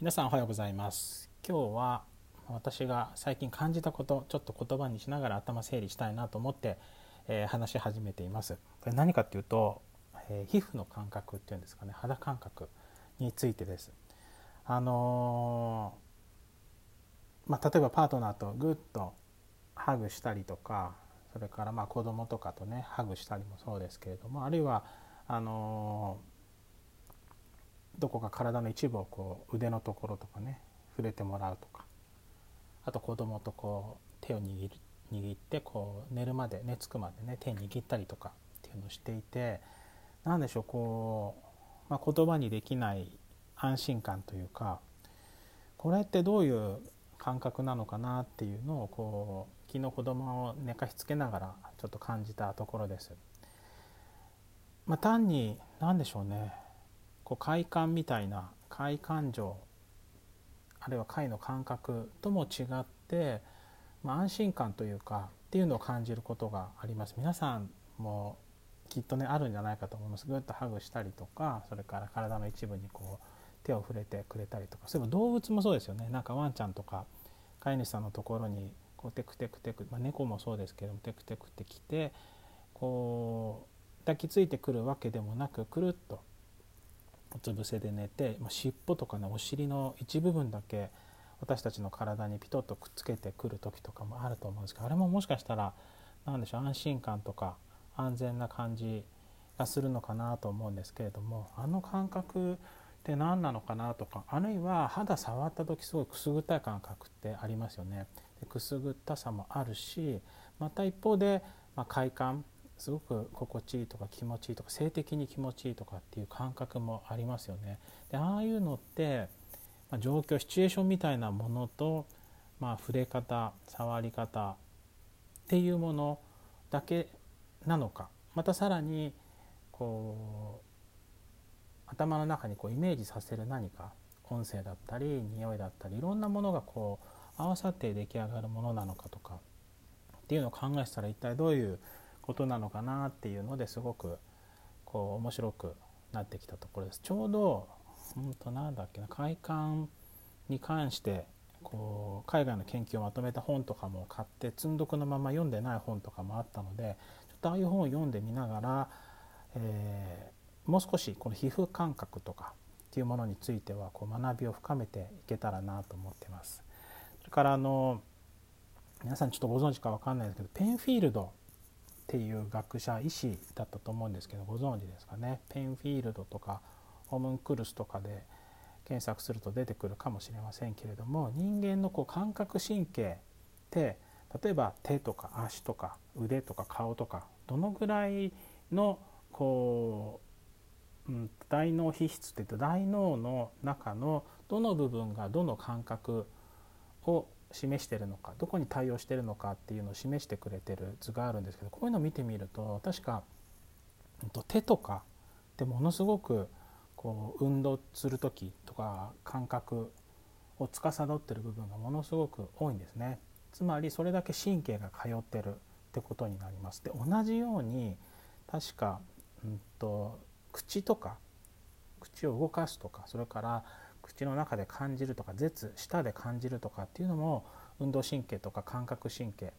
皆さんおはようございます。今日は私が最近感じたことちょっと言葉にしながら頭整理したいなと思って、えー、話し始めています。これ何かっていうと、えー、皮膚の感覚っていうんですかね。肌感覚についてです。あのー、まあ、例えばパートナーとグッとハグしたりとかそれからまあ子供とかとねハグしたりもそうですけれどもあるいはあのーどこか体の一部をこう腕のところとかね触れてもらうとかあと子供とこう手を握る握ってこう寝るまで寝つくまでね手握ったりとかっていうのをしていて何でしょうこう、まあ、言葉にできない安心感というかこれってどういう感覚なのかなっていうのをこう昨日子供を寝かしつけながらちょっと感じたところです。まあ、単に何でしょうねこう快感みたいな快感情あるいは快の感覚とも違って、まあ、安心感というかっていうのを感じることがあります。皆さんもきっとねあるんじゃないかと思います。ぐっとハグしたりとかそれから体の一部にこう手を触れてくれたりとか。そういえば動物もそうですよね。なんかワンちゃんとか飼い主さんのところにこうテクテクテク、まあ、猫もそうですけどもテクテクってきてこう抱きついてくるわけでもなくくるっとうつ伏せで寝て、尻尾とかねお尻の一部分だけ私たちの体にピトッとくっつけてくる時とかもあると思うんですけどあれももしかしたら何でしょう安心感とか安全な感じがするのかなと思うんですけれどもあの感覚って何なのかなとかあるいは肌触った時すごいくすぐったい感覚ってありますよね。でくすぐったさもあるしまた一方で、まあ、快感すごく心地いいとか気持ちいいとか性的に気持ちいいとかっていう感覚もありますよね。でああいうのって、まあ、状況シチュエーションみたいなものと、まあ、触れ方触り方っていうものだけなのかまたさらにこう頭の中にこうイメージさせる何か音声だったり匂いだったりいろんなものがこう合わさって出来上がるものなのかとかっていうのを考えたら一体どういうことなのかなっていうのですごくこう面白くなってきたところです。ちょうど本当なんだっけな快感に関してこう海外の研究をまとめた本とかも買って積んどくのまま読んでない本とかもあったのでちょっとああいう本を読んでみながら、えー、もう少しこの皮膚感覚とかっていうものについてはこう学びを深めていけたらなと思ってます。それからあの皆さんちょっとご存知か分かんないですけどペンフィールドっていう学者医師だったと思うんですけどご存知ですかね？ペンフィールドとかホムンクルスとかで検索すると出てくるかもしれませんけれども人間のこう感覚神経って例えば手とか足とか腕とか顔とかどのぐらいのこう、うん、大脳皮質って言って大脳の中のどの部分がどの感覚を示してるのかどこに対応してるのかっていうのを示してくれてる図があるんですけどこういうのを見てみると確か手とかってものすごくこう運動する時とか感覚を司ってる部分がものすごく多いんですね。つまりそれだけ神経が通ってるってことになります。で同じように確か、うんと口とか口を動かすとかそれから口の中で感じるとか舌舌で感じるとかっていうのも運動神経とか感覚神経っ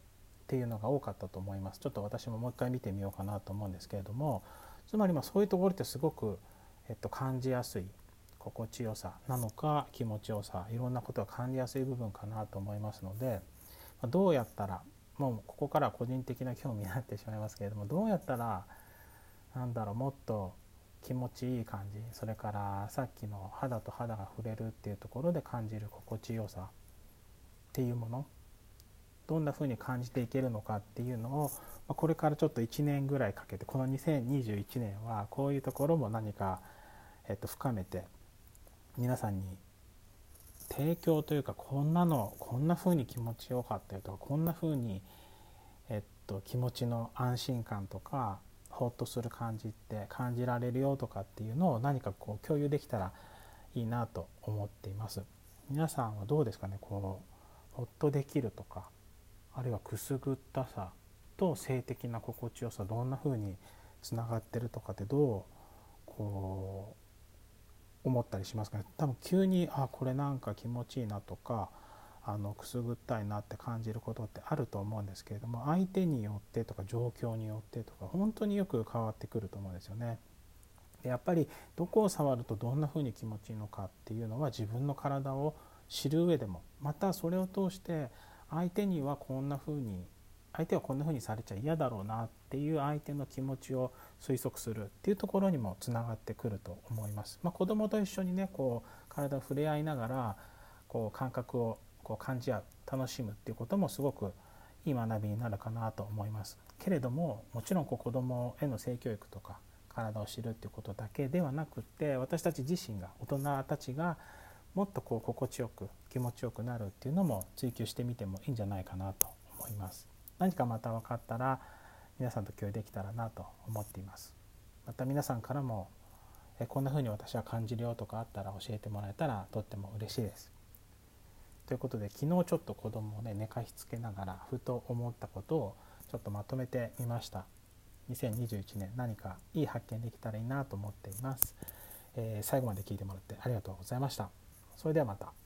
ていうのが多かったと思います。ちょっと私ももう一回見てみようかなと思うんですけれどもつまりまそういうところってすごく、えっと、感じやすい心地よさなのか気持ちよさいろんなことが感じやすい部分かなと思いますので、ま、どうやったらもうここから個人的な興味になってしまいますけれどもどうやったらなんだろうもっと気持ちいい感じ。それからさっきの肌と肌が触れるっていうところで感じる心地よさっていうもの。どんな風に感じていけるのかっていうのをこれからちょっと1年ぐらいかけてこの2021年はこういうところも何か、えっと、深めて皆さんに提供というかこんなのこんな風に気持ちよかったよとかこんな風にえっと気持ちの安心感とかほっとする感じって感じられるよとかっていうのを何かこう共有できたらいいなと思っています。皆さんはどうですかねこうほっとできるとかあるいはくすぐったさと性的な心地よさどんな風につながってるとかってどうこう思ったりしますけど多分急にあこれなんか気持ちいいなとかあのくすぐったいなって感じることってあると思うんですけれども相手によってとか状況によってとか本当によく変わってくると思うんですよね。でやっぱりどこを触るとどんな風に気持ちいいのかっていうのは自分の体を知る上でもまたそれを通して相手にはこんな風に相手はこんな風にされちゃ嫌だろうなっていう相手の気持ちを推測するっていうところにもつながってくると思います。まあ、子供と一緒にねこう体を触れ合いながらこう感覚をこう感じ合う楽しむっていうこともすごくいい学びになるかなと思います。けれどももちろんこう子供への性教育とか体を知るっていうことだけではなくて私たち自身が大人たちがもっとこう心地よく気持ちよくなるっていうのも追求してみてもいいんじゃないかなと思います。何かまた分かったら皆さんと共有できたらなと思っています。また皆さんからもえこんな風に私は感じるよとかあったら教えてもらえたらとっても嬉しいです。ということで昨日ちょっと子供をね寝かしつけながらふと思ったことをちょっとまとめてみました。2021年何かいい発見できたらいいなと思っています。えー、最後まで聞いてもらってありがとうございました。それではまた。